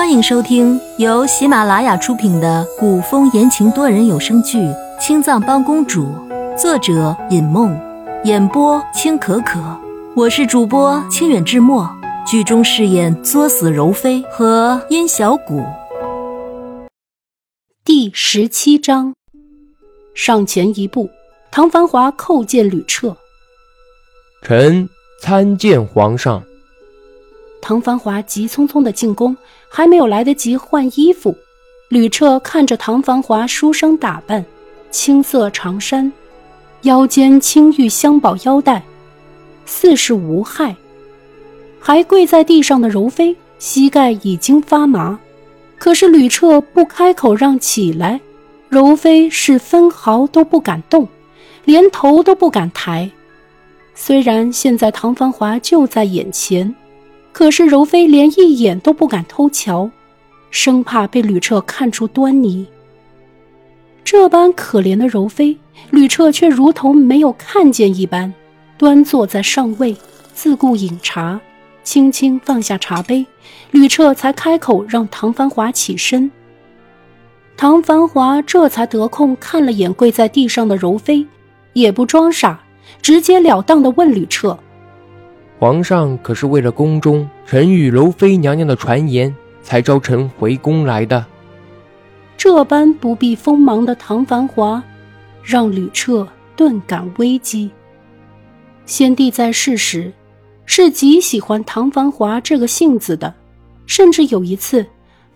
欢迎收听由喜马拉雅出品的古风言情多人有声剧《青藏帮公主》，作者尹梦，演播青可可。我是主播清远志墨，剧中饰演作死柔妃和殷小谷。第十七章，上前一步，唐繁华叩见吕彻。臣参见皇上。唐繁华急匆匆的进宫，还没有来得及换衣服。吕彻看着唐繁华书生打扮，青色长衫，腰间青玉镶宝腰带，似是无害。还跪在地上的柔妃，膝盖已经发麻，可是吕彻不开口让起来，柔妃是分毫都不敢动，连头都不敢抬。虽然现在唐繁华就在眼前。可是柔妃连一眼都不敢偷瞧，生怕被吕彻看出端倪。这般可怜的柔妃，吕彻却如同没有看见一般，端坐在上位，自顾饮茶，轻轻放下茶杯，吕彻才开口让唐繁华起身。唐繁华这才得空看了眼跪在地上的柔妃，也不装傻，直截了当的问吕彻。皇上可是为了宫中臣与柔妃娘娘的传言，才召臣回宫来的。这般不避锋芒的唐繁华，让吕彻顿感危机。先帝在世时，是极喜欢唐繁华这个性子的，甚至有一次，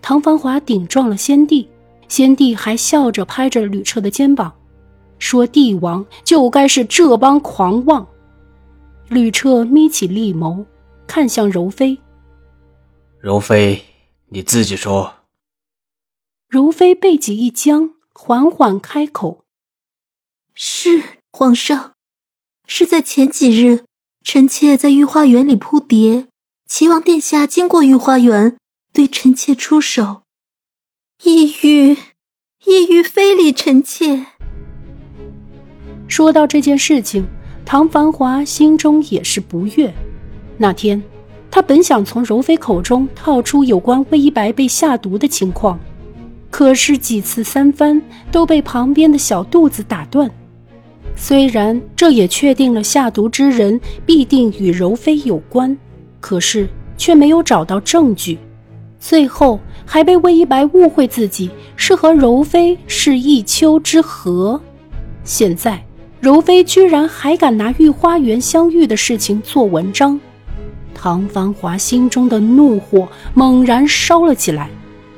唐繁华顶撞了先帝，先帝还笑着拍着吕彻的肩膀，说：“帝王就该是这般狂妄。”吕彻眯起利眸，看向柔妃。柔妃，你自己说。柔妃背脊一僵，缓缓开口：“是皇上，是在前几日，臣妾在御花园里扑蝶，齐王殿下经过御花园，对臣妾出手，意欲意欲非礼臣妾。”说到这件事情。唐繁华心中也是不悦。那天，他本想从柔妃口中套出有关魏一白被下毒的情况，可是几次三番都被旁边的小肚子打断。虽然这也确定了下毒之人必定与柔妃有关，可是却没有找到证据。最后还被魏一白误会自己是和柔妃是一丘之貉。现在。柔妃居然还敢拿御花园相遇的事情做文章，唐繁华心中的怒火猛然烧了起来。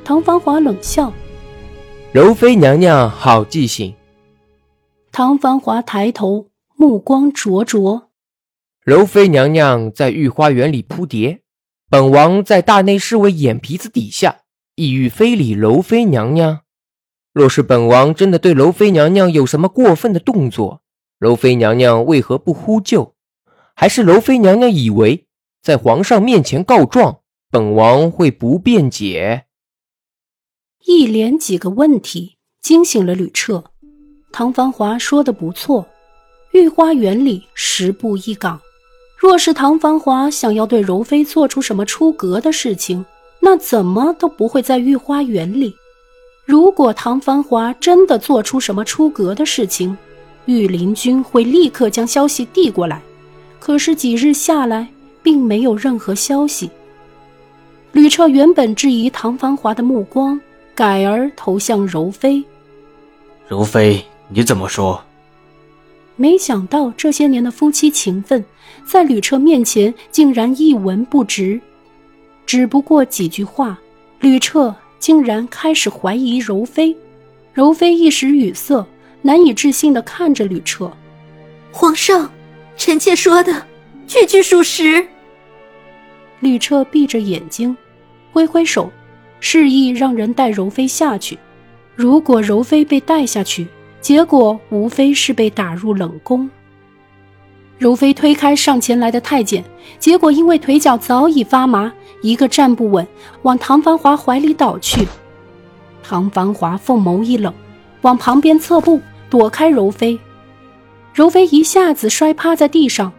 唐繁华冷笑：“柔妃娘娘好记性。”唐繁华抬头，目光灼灼：“柔妃娘娘在御花园里扑蝶，本王在大内侍卫眼皮子底下，意欲非礼柔妃娘娘。若是本王真的对柔妃娘娘有什么过分的动作，”柔妃娘娘为何不呼救？还是柔妃娘娘以为在皇上面前告状，本王会不辩解？一连几个问题惊醒了吕彻。唐繁华说的不错，御花园里十步一岗。若是唐繁华想要对柔妃做出什么出格的事情，那怎么都不会在御花园里。如果唐繁华真的做出什么出格的事情，御林军会立刻将消息递过来，可是几日下来，并没有任何消息。吕彻原本质疑唐繁华的目光，改而投向柔妃。柔妃，你怎么说？没想到这些年的夫妻情分，在吕彻面前竟然一文不值。只不过几句话，吕彻竟然开始怀疑柔妃。柔妃一时语塞。难以置信的看着吕彻，皇上，臣妾说的句句属实。吕彻闭着眼睛，挥挥手，示意让人带柔妃下去。如果柔妃被带下去，结果无非是被打入冷宫。柔妃推开上前来的太监，结果因为腿脚早已发麻，一个站不稳，往唐繁华怀里倒去。唐繁华凤眸一冷。往旁边侧步，躲开柔妃。柔妃一下子摔趴在地上，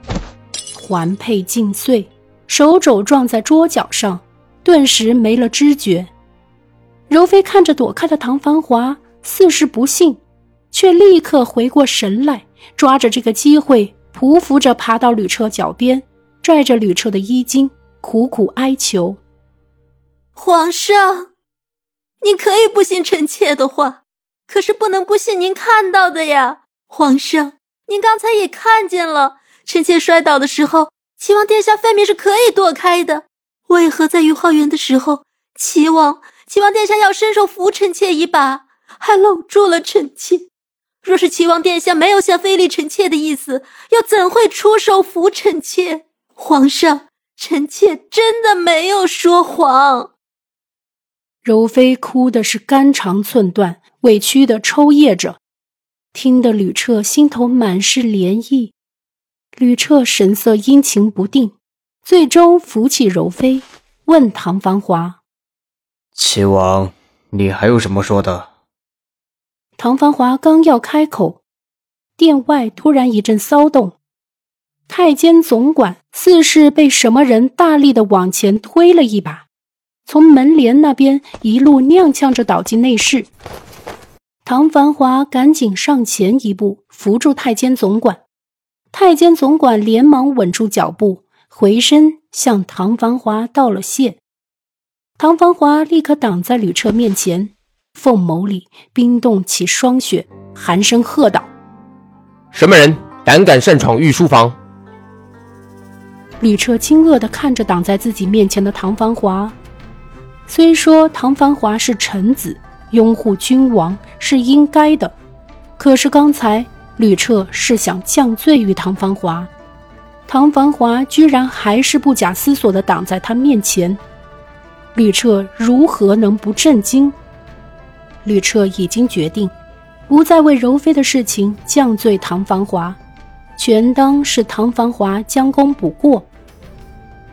环佩尽碎，手肘撞在桌角上，顿时没了知觉，柔妃看着躲开的唐繁华，似是不信，却立刻回过神来，抓着这个机会，匍匐着爬到吕彻脚边，拽着吕彻的衣襟，苦苦哀求：“皇上，您可以不信臣妾的话，可是不能不信您看到的呀。皇上，您刚才也看见了，臣妾摔倒的时候，齐王殿下分明是可以躲开的，为何在御花园的时候，齐王？”齐王殿下要伸手扶臣妾一把，还搂住了臣妾。若是齐王殿下没有想非礼臣妾的意思，又怎会出手扶臣妾？皇上，臣妾真的没有说谎。柔妃哭的是肝肠寸断，委屈的抽噎着，听得吕彻心头满是涟漪。吕彻神色阴晴不定，最终扶起柔妃，问唐繁华。齐王，你还有什么说的？唐繁华刚要开口，殿外突然一阵骚动，太监总管似是被什么人大力的往前推了一把，从门帘那边一路踉跄着倒进内室。唐繁华赶紧上前一步扶住太监总管，太监总管连忙稳住脚步，回身向唐繁华道了谢。唐繁华立刻挡在吕彻面前，凤眸里冰冻起霜雪，寒声喝道：“什么人胆敢擅闯御书房？”吕彻惊愕地看着挡在自己面前的唐繁华。虽说唐繁华是臣子，拥护君王是应该的，可是刚才吕彻是想降罪于唐繁华，唐繁华居然还是不假思索地挡在他面前。吕彻如何能不震惊？吕彻已经决定，不再为柔妃的事情降罪唐繁华，全当是唐繁华将功补过。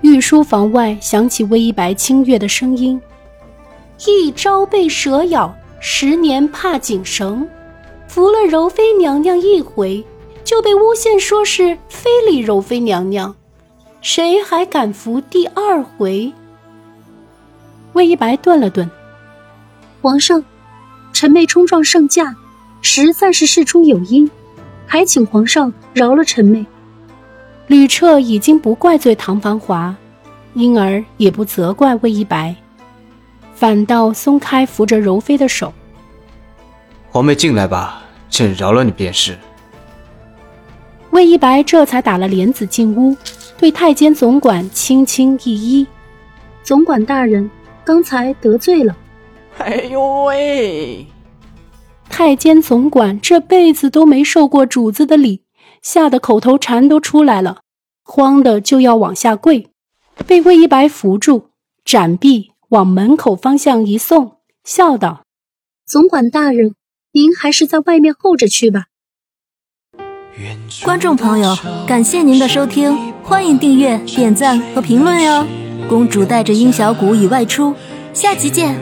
御书房外响起魏一白清越的声音：“一朝被蛇咬，十年怕井绳。扶了柔妃娘娘一回，就被诬陷说是非礼柔妃娘娘，谁还敢扶第二回？”魏一白顿了顿，皇上，臣妹冲撞圣驾，实在是事出有因，还请皇上饶了臣妹。吕彻已经不怪罪唐繁华，因而也不责怪魏一白，反倒松开扶着柔妃的手。皇妹进来吧，朕饶了你便是。魏一白这才打了帘子进屋，对太监总管轻轻一揖：“总管大人。”刚才得罪了，哎呦喂！太监总管这辈子都没受过主子的礼，吓得口头禅都出来了，慌的就要往下跪，被魏一白扶住，展臂往门口方向一送，笑道：“总管大人，您还是在外面候着去吧。”观众朋友，感谢您的收听，欢迎订阅、点赞和评论哟。公主带着殷小谷已外出，下集见。